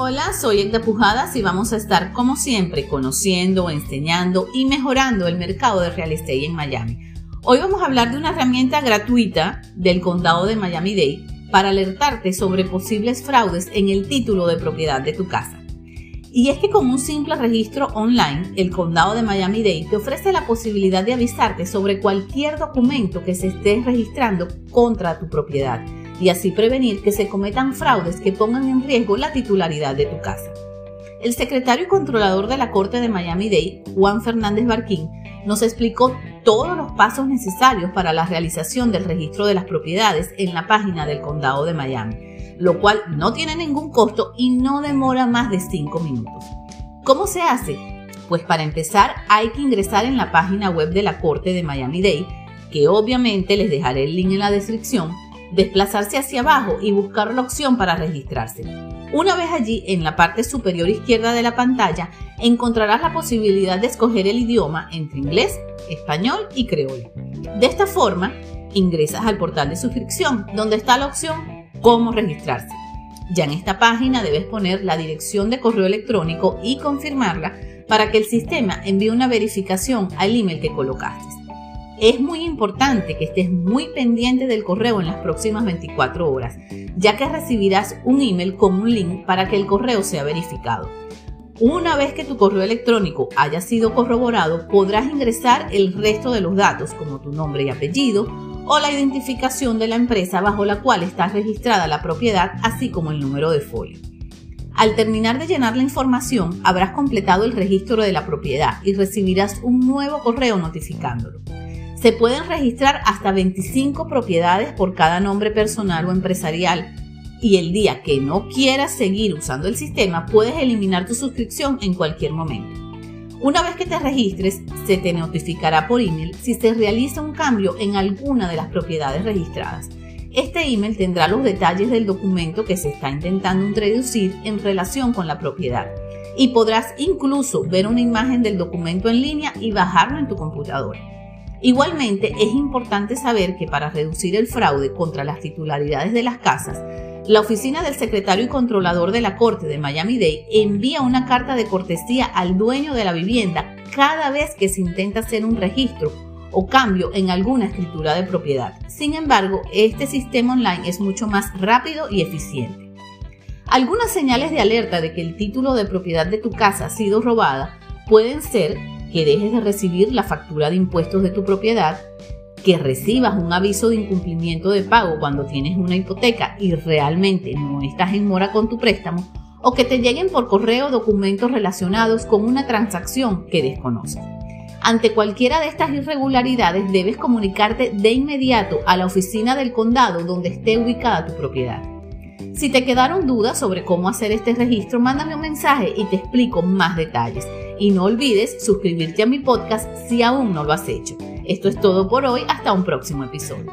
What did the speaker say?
Hola, soy Edda Pujadas y vamos a estar como siempre conociendo, enseñando y mejorando el mercado de real estate en Miami. Hoy vamos a hablar de una herramienta gratuita del condado de Miami-Dade para alertarte sobre posibles fraudes en el título de propiedad de tu casa. Y es que con un simple registro online, el condado de Miami-Dade te ofrece la posibilidad de avisarte sobre cualquier documento que se esté registrando contra tu propiedad y así prevenir que se cometan fraudes que pongan en riesgo la titularidad de tu casa. El secretario y controlador de la Corte de Miami-Dade, Juan Fernández Barquín, nos explicó todos los pasos necesarios para la realización del registro de las propiedades en la página del Condado de Miami, lo cual no tiene ningún costo y no demora más de 5 minutos. ¿Cómo se hace? Pues para empezar hay que ingresar en la página web de la Corte de Miami-Dade, que obviamente les dejaré el link en la descripción, desplazarse hacia abajo y buscar la opción para registrarse. Una vez allí, en la parte superior izquierda de la pantalla, encontrarás la posibilidad de escoger el idioma entre inglés, español y creol. De esta forma, ingresas al portal de suscripción, donde está la opción Cómo registrarse. Ya en esta página debes poner la dirección de correo electrónico y confirmarla para que el sistema envíe una verificación al email que colocaste. Es muy importante que estés muy pendiente del correo en las próximas 24 horas, ya que recibirás un email con un link para que el correo sea verificado. Una vez que tu correo electrónico haya sido corroborado, podrás ingresar el resto de los datos, como tu nombre y apellido, o la identificación de la empresa bajo la cual está registrada la propiedad, así como el número de folio. Al terminar de llenar la información, habrás completado el registro de la propiedad y recibirás un nuevo correo notificándolo. Se pueden registrar hasta 25 propiedades por cada nombre personal o empresarial y el día que no quieras seguir usando el sistema puedes eliminar tu suscripción en cualquier momento. Una vez que te registres, se te notificará por email si se realiza un cambio en alguna de las propiedades registradas. Este email tendrá los detalles del documento que se está intentando introducir en relación con la propiedad y podrás incluso ver una imagen del documento en línea y bajarlo en tu computadora. Igualmente, es importante saber que para reducir el fraude contra las titularidades de las casas, la oficina del secretario y controlador de la Corte de Miami-Dade envía una carta de cortesía al dueño de la vivienda cada vez que se intenta hacer un registro o cambio en alguna escritura de propiedad. Sin embargo, este sistema online es mucho más rápido y eficiente. Algunas señales de alerta de que el título de propiedad de tu casa ha sido robada pueden ser que dejes de recibir la factura de impuestos de tu propiedad, que recibas un aviso de incumplimiento de pago cuando tienes una hipoteca y realmente no estás en mora con tu préstamo, o que te lleguen por correo documentos relacionados con una transacción que desconoces. Ante cualquiera de estas irregularidades debes comunicarte de inmediato a la oficina del condado donde esté ubicada tu propiedad. Si te quedaron dudas sobre cómo hacer este registro, mándame un mensaje y te explico más detalles. Y no olvides suscribirte a mi podcast si aún no lo has hecho. Esto es todo por hoy, hasta un próximo episodio.